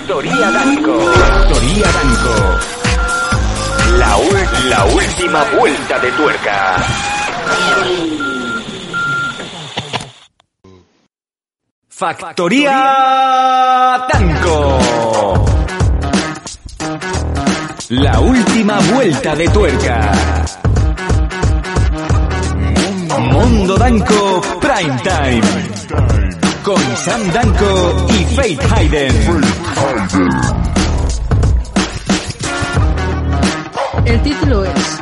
Factoría Danco. Factoría Danco. La, la última vuelta de tuerca. Factoría Danco. La última vuelta de tuerca. Mundo Danco Prime Time. Con Sam Danco y Faith Hayden. El título es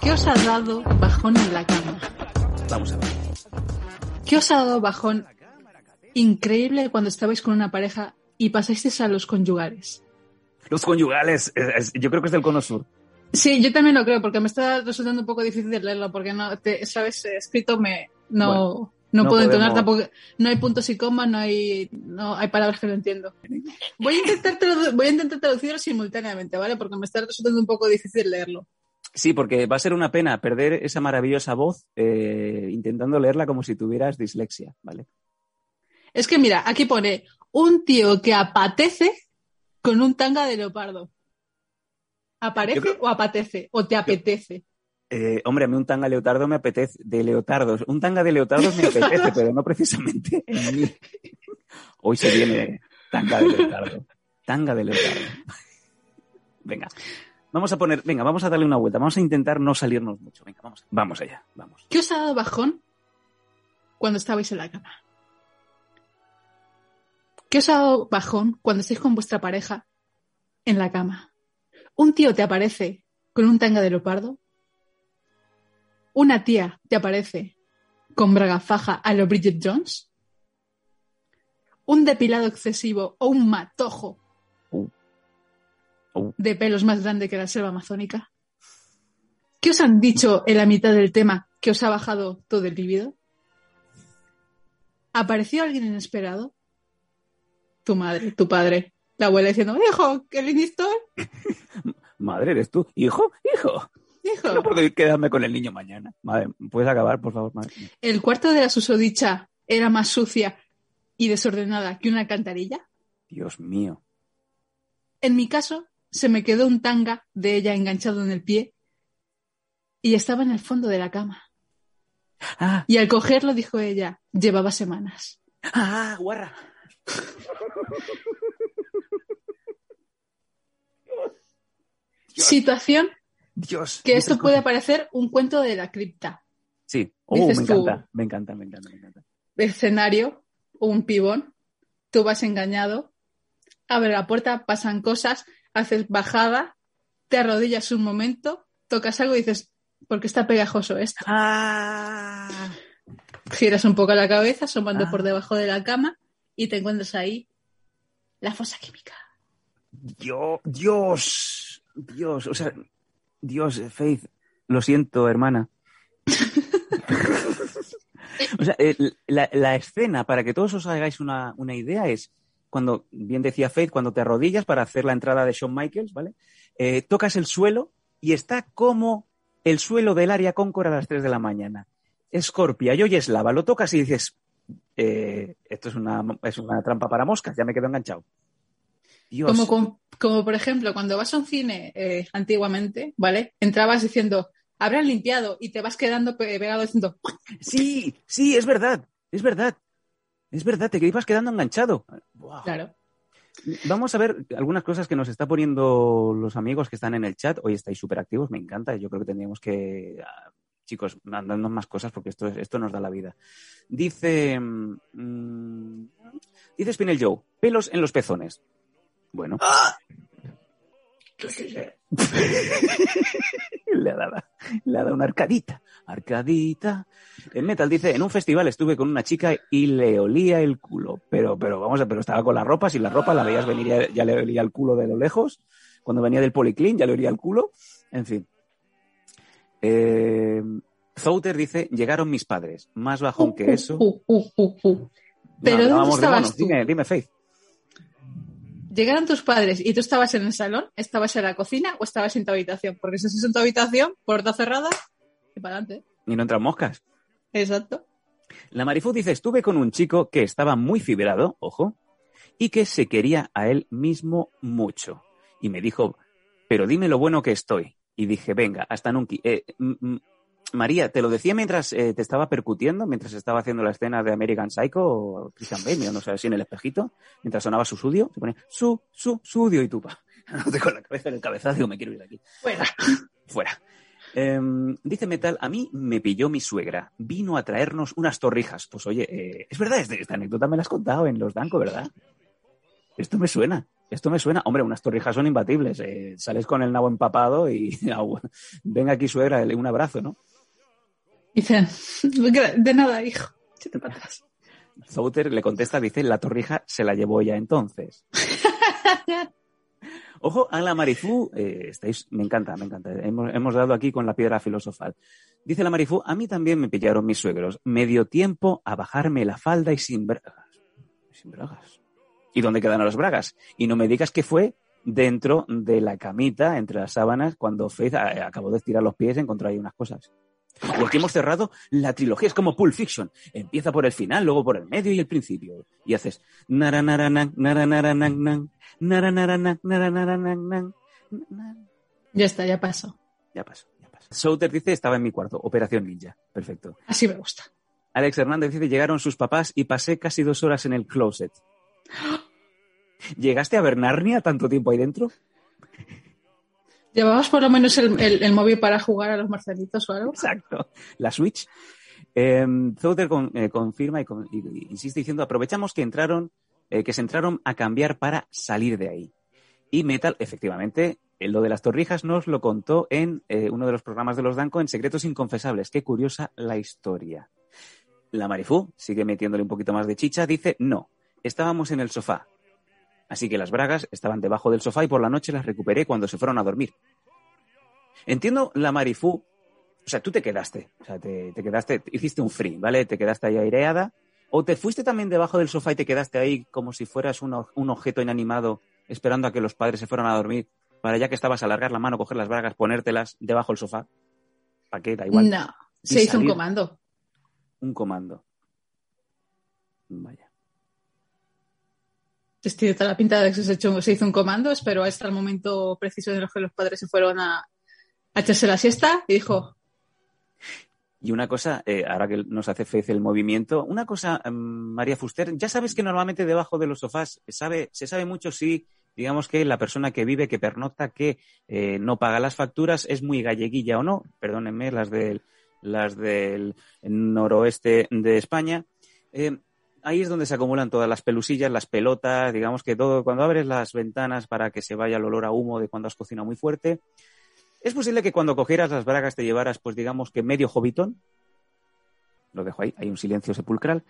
¿Qué os ha dado bajón en la cama? Vamos a ver. ¿Qué os ha dado bajón increíble cuando estabais con una pareja y pasasteis a los conyugales? Los conyugales, es- es- yo creo que es del cono sur. Sí, yo también lo creo, porque me está resultando un poco difícil de leerlo, porque no, te, sabes, escrito me no, Bueno, no, no puedo entonar podemos- tampoco, no hay puntos y comas, no hay, no hay palabras que no entiendo. Voy a intentar tradu- voy a intentar traducirlo simultáneamente, ¿vale? Porque me está resultando un poco difícil leerlo. Sí, porque va a ser una pena perder esa maravillosa voz eh, intentando leerla como si tuvieras dislexia, ¿vale? Es que mira, aquí pone un tío que apatece con un tanga de leopardo. ¿Aparece creo- o apatece? ¿O te apetece? Eh, hombre, a mí un tanga leotardo me apetece, de leotardos, un tanga de leotardos me apetece, pero no precisamente en mí. Hoy se viene tanga de leotardo, tanga de leotardo. Venga, vamos a poner, venga, vamos a darle una vuelta, vamos a intentar no salirnos mucho, venga, vamos, vamos allá, vamos. ¿Qué os ha dado bajón cuando estabais en la cama? ¿Qué os ha dado bajón cuando estáis con vuestra pareja en la cama? Un tío te aparece con un tanga de leopardo. Una tía te aparece con braga faja a lo Bridget Jones. Un depilado excesivo o un matojo Uh. Uh. de pelos más grande que la selva amazónica. ¿Qué os han dicho en la mitad del tema que os ha bajado todo el líbido? ¿Apareció alguien inesperado? Tu madre, tu padre, la abuela diciendo, hijo, qué listo, Madre, eres tú, hijo, hijo, hijo. no puedo quedarme con el niño mañana. Madre, ¿puedes acabar, por favor? Madre? ¿El cuarto de la susodicha era más sucia y desordenada que una alcantarilla? Dios mío. En mi caso, se me quedó un tanga de ella enganchado en el pie y estaba en el fondo de la cama. Ah, Y al cogerlo, dijo ella, llevaba semanas. ah, guarra. Situación Dios. que esto puede parecer un cuento de la cripta. Sí. Oh, me dices tú. encanta, me encanta, me encanta, me encanta. Escenario, un pibón, tú vas engañado, abre la puerta, pasan cosas, haces bajada, te arrodillas un momento, tocas algo y dices, ¿por qué está pegajoso esto? Ah. Giras un poco la cabeza, asomando Ah. por debajo de la cama y te encuentras ahí la fosa química. Dios, Dios, Dios, o sea, Dios, Faith, lo siento, hermana. o sea, el- la, la escena, para que todos os hagáis una, una idea, es cuando, bien decía Faith, cuando te arrodillas para hacer la entrada de Shawn Michaels, ¿vale? Eh, tocas el suelo y está como el suelo del área Concord a las 3 de la mañana. Escorpia y oyes lava, lo tocas y dices, eh, esto es una, es una trampa para moscas, ya me quedo enganchado. Dios. Como, con- como por ejemplo, cuando vas a un cine eh, antiguamente, ¿vale? Entrabas diciendo, habrán limpiado y te vas quedando pe- pegado diciendo, Sí, sí, es verdad, es verdad. Es verdad, te ibas quedando enganchado. Buah. claro. Vamos a ver algunas cosas que nos está poniendo los amigos que están en el chat. Hoy estáis súper activos, me encanta. Yo creo que tendríamos que, ah, chicos, mandadnos más cosas porque esto, es- esto nos da la vida. Dice, mm, dice Spinel Joe, pelos en los pezones. Bueno, le, ha dado, le ha dado una arcadita. Arcadita. En Metal dice, en un festival estuve con una chica y le olía el culo. Pero, pero vamos a, pero estaba con la ropa, si la ropa la veías venir ya, ya le olía el culo de lo lejos. Cuando venía del policlín ya le olía el culo. En fin. Eh, Zouter dice, llegaron mis padres. Más bajón que eso. Uh, uh, uh. Pero No, ¿dónde estabas tú? Dime, dime, Faith. ¿Llegaron tus padres y tú estabas en el salón? ¿Estabas en la cocina o estabas en tu habitación? Porque si estás en tu habitación, puerta cerrada y para adelante. Y no entran moscas. Exacto. La Marifú dice, estuve con un chico que estaba muy fibrado, ojo, y que se quería a él mismo mucho. Y me dijo, pero dime lo bueno que estoy. Y dije, venga, hasta nunca. Eh, m- m- María, te lo decía mientras eh, te estaba percutiendo, mientras estaba haciendo la escena de American Psycho o Christian Bale, no sé, así en el espejito, mientras sonaba su sudio, se ponía su, su, sudio y tupa. No con la cabeza en el cabezazo, digo, me quiero ir de aquí. Fuera. Fuera. Em, dice Metal, a mí me pilló mi suegra. Vino a traernos unas torrijas. Pues oye, eh, es verdad, este- esta anécdota me la has contado en Los Danco, ¿verdad? Esto me suena. Esto me suena. Hombre, unas torrijas son imbatibles. eh, sales con el nabo empapado y venga aquí suegra, un abrazo, ¿no? Dicen, de nada, hijo. Échate para atrás. Zouter le contesta, dice, la torrija se la llevó ya entonces. Ojo, a la Marifú, eh, estáis, me encanta, me encanta. Hemos, hemos dado aquí con la piedra filosofal. Dice la Marifú, a mí también me pillaron mis suegros. Me dio tiempo a bajarme la falda y sin bragas. Sin bragas. ¿Y dónde quedan las bragas? Y no me digas que fue dentro de la camita, entre las sábanas, cuando Faith eh, acabó de estirar los pies y encontró ahí unas cosas. Aquí hemos cerrado la trilogía, es como Pulp Fiction. Empieza por el final, luego por el medio y el principio. Y haces nara nara nan, nara nara nan, nan, nara nara nan, nara nara nan, nan, nan. Ya está, ya pasó. Ya pasó, ya pasó. Souter dice, estaba en mi cuarto, Operación Ninja. Perfecto. Así me gusta. Alex Hernández dice, llegaron sus papás y pasé casi dos horas en el closet. ¿Llegaste a ver Narnia tanto tiempo ahí dentro? ¿Llevabas por lo menos el, el- móvil para jugar a los Marcelitos o algo? Exacto. La Switch. Eh, Zouter con- confirma y, insiste diciendo, aprovechamos que entraron, eh, que se entraron a cambiar para salir de ahí. Y Metal, efectivamente, lo de las torrijas nos lo contó en eh, uno de los programas de los Danco en Secretos Inconfesables. Qué curiosa la historia. La Marifú sigue metiéndole un poquito más de chicha, dice, no, estábamos en el sofá. Así que las bragas estaban debajo del sofá y por la noche las recuperé cuando se fueron a dormir. Entiendo la Marifú, o sea, tú te quedaste, o sea, te, te quedaste, hiciste un free, ¿vale? Te quedaste ahí aireada, o te fuiste también debajo del sofá y te quedaste ahí como si fueras un, un objeto inanimado esperando a que los padres se fueran a dormir, para ya que estabas a alargar la mano, coger las bragas, ponértelas debajo del sofá. ¿Para qué? Da igual. No, se hizo un comando. Un comando. Vaya. Pues toda la pinta de que se, hecho- se hizo un comando, esperó hasta el momento preciso en el que los padres se fueron a, a echarse la siesta y dijo, Y una cosa, eh, ahora que nos hace Fez el movimiento, una cosa, mm, María Fuster, ya sabes que normalmente debajo de los sofás sabe, se sabe mucho si, digamos que la persona que vive, que pernocta, que eh, no paga las facturas, es muy galleguilla o no, perdónenme, las del, las del noroeste de España. Eh, ahí es donde se acumulan todas las pelusillas, las pelotas, digamos que todo, cuando abres las ventanas para que se vaya el olor a humo de cuando has cocinado muy fuerte, es posible que cuando cogieras las bragas te llevaras, pues digamos que medio jovitón. Lo dejo ahí, hay un silencio sepulcral.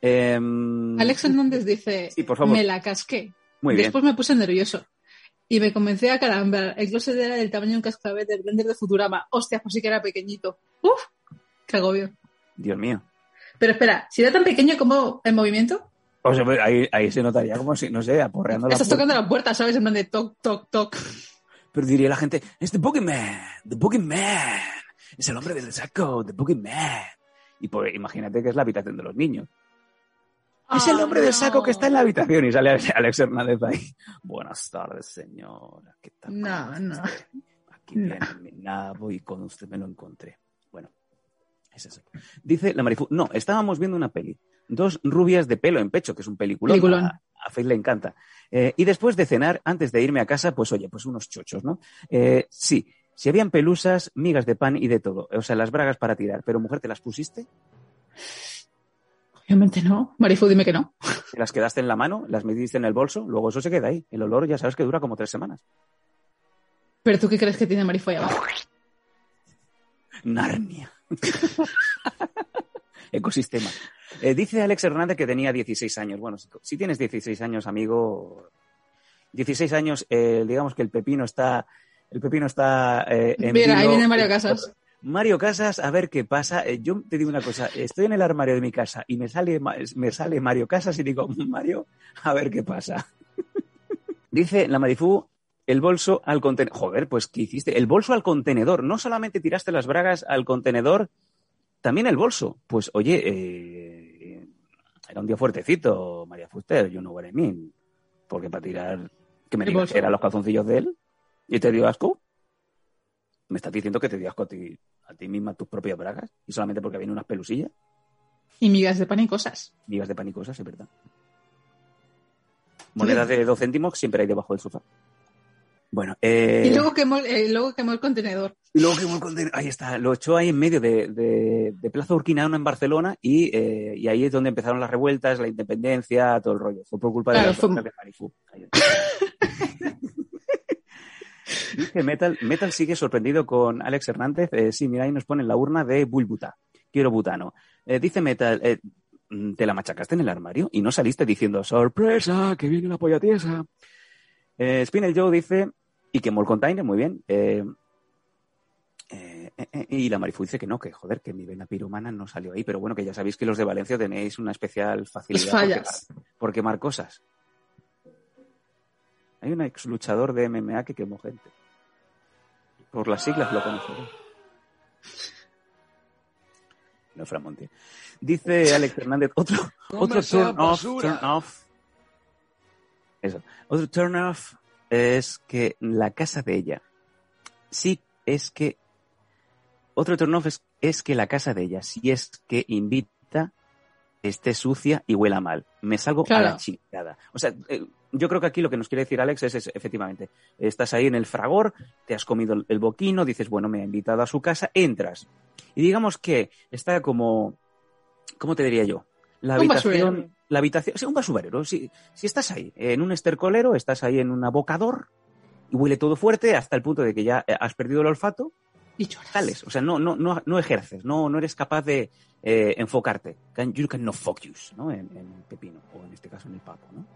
Em, Alex Hernández dice, Sí, por favor. me la casqué. Muy bien. Después me puse nervioso. Y me comencé a carambar. El closet era del tamaño de un cascabel del blender de Futurama. Hostia, pues sí que era pequeñito. Uf, qué agobio. Dios mío. Pero espera, si era tan pequeño como el movimiento, O sea, pues ahí, ahí se notaría como si, no sé, aporreando la estás tocando la puerta, ¿sabes? En plan de toc, toc, toc. Pero diría la gente, es The Boogeyman, The Boogeyman. Es el hombre del saco, The Boogeyman. Y pues imagínate que es la habitación de los niños. es el Ah, hombre del saco que está en la habitación y sale Alex Hernández ahí. Buenas tardes, señora. ¿Qué tal? No, ¿Cómo está no. Aquí No. viene mi nabo y con usted me lo encontré. Bueno, es eso. Dice la Marifu, no, estábamos viendo una peli. Dos rubias de pelo en pecho, que es un peliculón. Peliculón. A, a Faith le encanta. Eh, y después de cenar, antes de irme a casa, pues oye, pues unos chochos, ¿no? Eh, sí, si habían pelusas, migas de pan y de todo. O sea, las bragas para tirar. Pero mujer, ¿te las pusiste? Obviamente no. Marifu, dime que no. Te las quedaste en la mano, las metiste en el bolso, luego eso se queda ahí. El olor ya sabes que dura como tres semanas. ¿Pero tú qué crees que tiene Marifu ahí abajo? Narnia. Ecosistema. Eh, dice Alex Hernández que tenía 16 años. Bueno, si, si tienes 16 años, amigo, 16 años, eh, digamos que el pepino está, el pepino está eh, en Mira, ahí viene Mario Casas. Mario Casas, a ver qué pasa. Eh, yo te digo una cosa, estoy en el armario de mi casa y me sale, me sale Mario Casas y digo, Mario, a ver qué pasa. Dice la Marifú, el bolso al contenedor. Joder, pues ¿qué hiciste? El bolso al contenedor. No solamente tiraste las bragas al contenedor, también el bolso. Pues oye, eh, era un día fuertecito, María Fuster, you know what I mean. Porque para tirar, que me ¿El digas eran los calzoncillos de él y te dio asco. ¿Me estás diciendo que te dio asco a ti, a ti misma tus propias bragas? Y solamente porque vienen unas pelusillas, Y migas de pan y cosas. migas de panicosas, es verdad. Monedas de dos céntimos siempre hay debajo del sofá. Bueno, eh, Y luego quemó, eh, luego quemó el contenedor. y luego quemó el contenedor. Ahí está, lo echó ahí en medio de, de- de Plaza Urquinaona en Barcelona y, eh, y ahí es donde empezaron las revueltas, la independencia, todo el rollo. Fue por culpa Claro, de la fue- de Marifú. Dice Metal, Metal sigue sorprendido con Alex Hernández. Eh, sí, mira, ahí nos pone la urna de Bulbuta. Quiero butano. Eh, dice Metal, eh, mm, ¿te la machacaste en el armario? Y no saliste diciendo, sorpresa, que viene la polla tiesa. Eh, Spinel Joe dice, y quemó el container, muy bien. Eh, eh, eh, eh, y la Marifu dice que no, que joder, que mi vena piromana no salió ahí. Pero bueno, que ya sabéis que los de Valencia tenéis una especial facilidad por quemar- por quemar cosas. Hay un ex luchador de MMA que quemó gente. Por las siglas lo conoceré. No, Fran Montiel. Dice Alex Hernández, otro, otro turn off, turn off. Eso. Otro turn off es que la casa de ella. Sí, es que. Otro turn off es, es que la casa de ella, si es que invita, esté sucia y huela mal. Me salgo a la chingada. O sea, eh, yo creo que aquí lo que nos quiere decir Alex es, es, efectivamente, estás ahí en el fragor, te has comido el- boquino, dices, bueno, me ha invitado a su casa, entras. Y digamos que está como, ¿cómo te diría yo? La habitación. La habitación, sí, un basurero. Si, si estás ahí en un estercolero, estás ahí en un abocador y huele todo fuerte hasta el punto de que ya eh, has perdido el olfato, Y lloras. sales. O sea, no, no, no, no ejerces, no, no eres capaz de eh, enfocarte. Can, you cannot focus, ¿no? En, en el pepino, o en este caso en el papo, ¿no?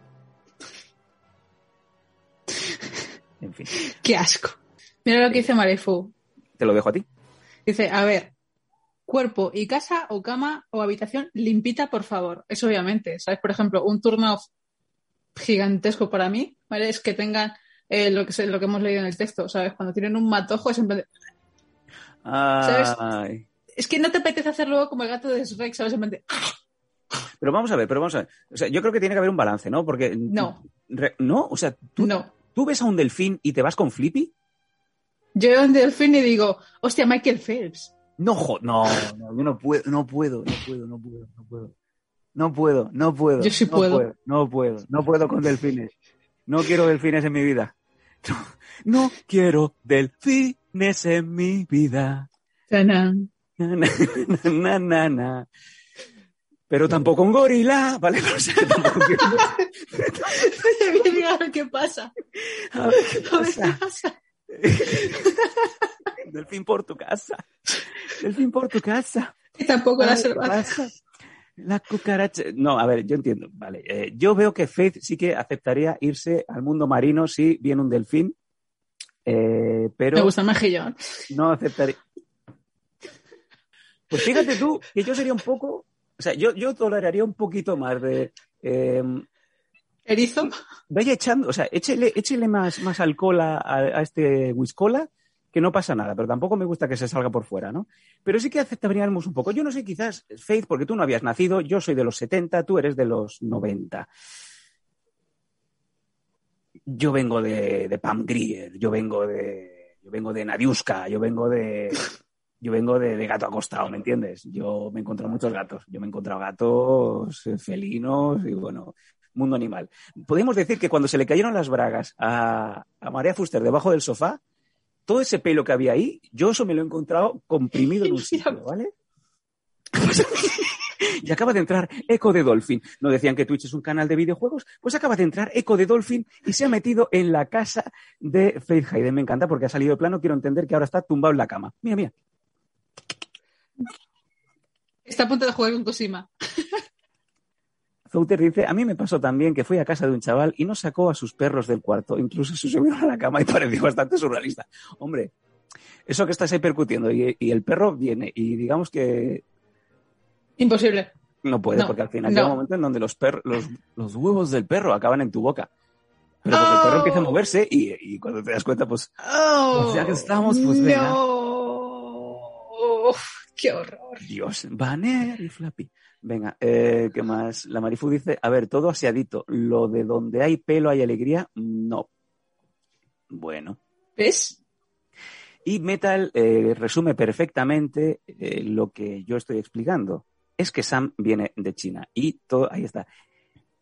En fin, Qué asco. Mira lo que dice Marifu. te lo dejo a ti. Dice, a ver, cuerpo y casa o cama o habitación limpita, por favor. Eso obviamente, ¿sabes? Por ejemplo, un turno gigantesco para mí, ¿vale? Es que tengan eh, lo, que, se- lo que hemos leído en el texto, ¿sabes? Cuando tienen un matojo es en plan de- Ay. Es que no te apetece hacer luego como el gato de Shrek, ¿sabes? En plan de, Pero vamos a ver, pero vamos a ver. O sea, yo creo que tiene que haber un balance, ¿no? Porque. No. ¿No? O sea, ¿tú, No. ¿tú ves a un delfín y te vas con Flippy? Yo veo un delfín y digo, hostia, Michael Phelps. No, jo- no, no, yo no puedo, no puedo, no puedo, no puedo, no puedo. No puedo, no puedo. Yo sí no puedo. No puedo, no puedo con delfines. No quiero delfines en mi vida. No, no quiero delfines en mi vida. Na, na, na, na, na, na. Pero tampoco un gorila, ¿vale? O sea, que tampoco quiero- Mira, a ver qué pasa. A ver qué pasa. Delfín por tu casa. Delfín por tu casa. Y tampoco la Ay, selva. ¿qué pasa? La cucaracha. No, a ver, yo entiendo. Vale. eh, yo veo que Faith sí que aceptaría irse al mundo marino si viene un delfín. eh, Me pero gusta el mejillón. no aceptaría. Pues fíjate tú que yo sería un poco. O sea, yo, yo toleraría un poquito más de. eh, Erizo. vaya echando, o sea, échele, más, más alcohol a, a este whiskola, que no pasa nada, pero tampoco me gusta que se salga por fuera, ¿no? Pero sí que aceptaríamos un poco. Yo no sé, quizás, Faith, porque tú no habías nacido, yo soy de los 70, tú eres de los 90. Yo vengo de, de Pam Grier, yo vengo de, yo vengo de Nadiuska, yo vengo de, yo vengo de, de gato acostado, ¿me entiendes? Yo me he encontrado muchos gatos, yo me he encontrado gatos felinos y bueno, mundo animal. Podemos decir que cuando se le cayeron las bragas a, a María Fuster debajo del sofá, todo ese pelo que había ahí, yo eso me lo he encontrado comprimido en un sitio, ¿vale? y acaba de entrar Echo de Dolphin. ¿No decían que Twitch es un canal de videojuegos? Pues acaba de entrar Echo de Dolphin y se ha metido en la casa de Faith Hayden. Me encanta porque ha salido de plano. Quiero entender que ahora está tumbado en la cama. Mira, mira. Está a punto de jugar con Cosima. Zouter dice, a mí me pasó también que fui a casa de un chaval y no sacó a sus perros del cuarto, incluso se subieron a la cama y pareció bastante surrealista. Hombre, eso que estás ahí percutiendo y, y el perro viene y digamos que Imposible. no puede, No, porque al final no. llega un momento en donde los, per- los, los huevos del perro acaban en tu boca. Pero porque el perro Oh. empieza a moverse y, y cuando te das cuenta, pues Oh, ya que estamos, pues venga. no. Uf, qué horror. Dios, Banner y Flappy. Venga, eh, ¿qué más? La Marifu dice, a ver, todo aseadito. Lo de donde hay pelo hay alegría, no. Bueno. ¿Ves? Y Metal eh, resume perfectamente eh, lo que yo estoy explicando. Es que Sam viene de China y todo, ahí está.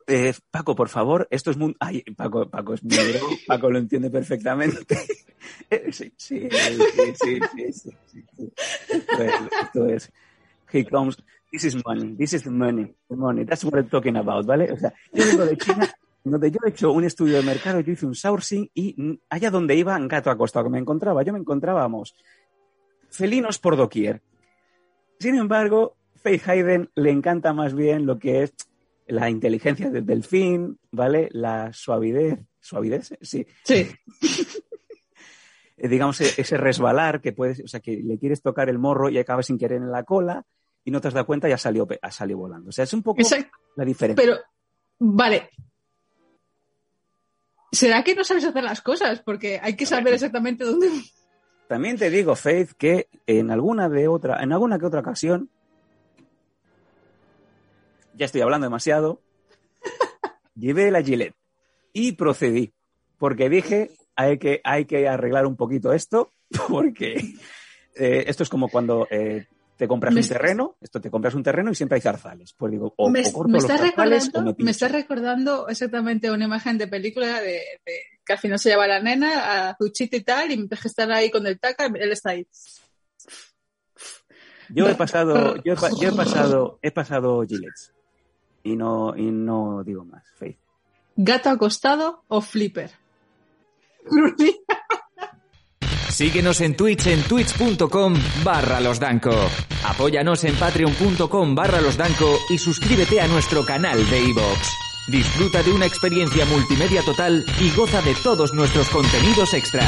Eh, Paco, por favor, esto es muy... Ay, Paco, Paco es muy... Paco lo entiende perfectamente. sí, sí, sí, sí, sí, sí, sí. Esto es... He comes this is money, this is money, the money, that's what I'm talking about, ¿vale? O sea, yo vengo de China, donde yo he hecho un estudio de mercado, yo hice un sourcing y mm, allá donde iba, en gato acostado que me encontraba, yo me encontrábamos felinos por doquier. Sin embargo, Faith Hayden le encanta más bien lo que es la inteligencia del delfín, ¿vale? La suavidez, ¿suavidez? Sí. Sí. Eh, digamos, e- ese resbalar que puedes, o sea, que le quieres tocar el morro y acabas sin querer en la cola y no te has dado cuenta y ha salido, ha salido volando. O sea, es un poco Exacto. la diferencia. Pero, vale. ¿Será que no sabes hacer las cosas? Porque hay que saber exactamente dónde. También te digo, Faith, que en alguna de otra, en alguna que otra ocasión, ya estoy hablando demasiado, llevé la Gillette y procedí, porque dije, hay que, hay que arreglar un poquito esto, porque eh, esto es como cuando eh, te compras Me un terreno, esto te compras un terreno y siempre hay zarzales. Pues digo, o, me, o corto me los estás zarzales o me me, estás recordando exactamente una imagen de película de, de- que al final se lleva a la nena a Zuchita y tal, y mientras que están ahí con el taca, él está ahí. Yo he pasado, yo he, pa- yo he pasado, he pasado Gillette y no, y no digo más, Faith. ¿Gato acostado o flipper? Síguenos en Twitch en twitch.com barra losdanco. Apóyanos en patreon.com barra losdanco y suscríbete a nuestro canal de iVoox. Disfruta de una experiencia multimedia total y goza de todos nuestros contenidos extra.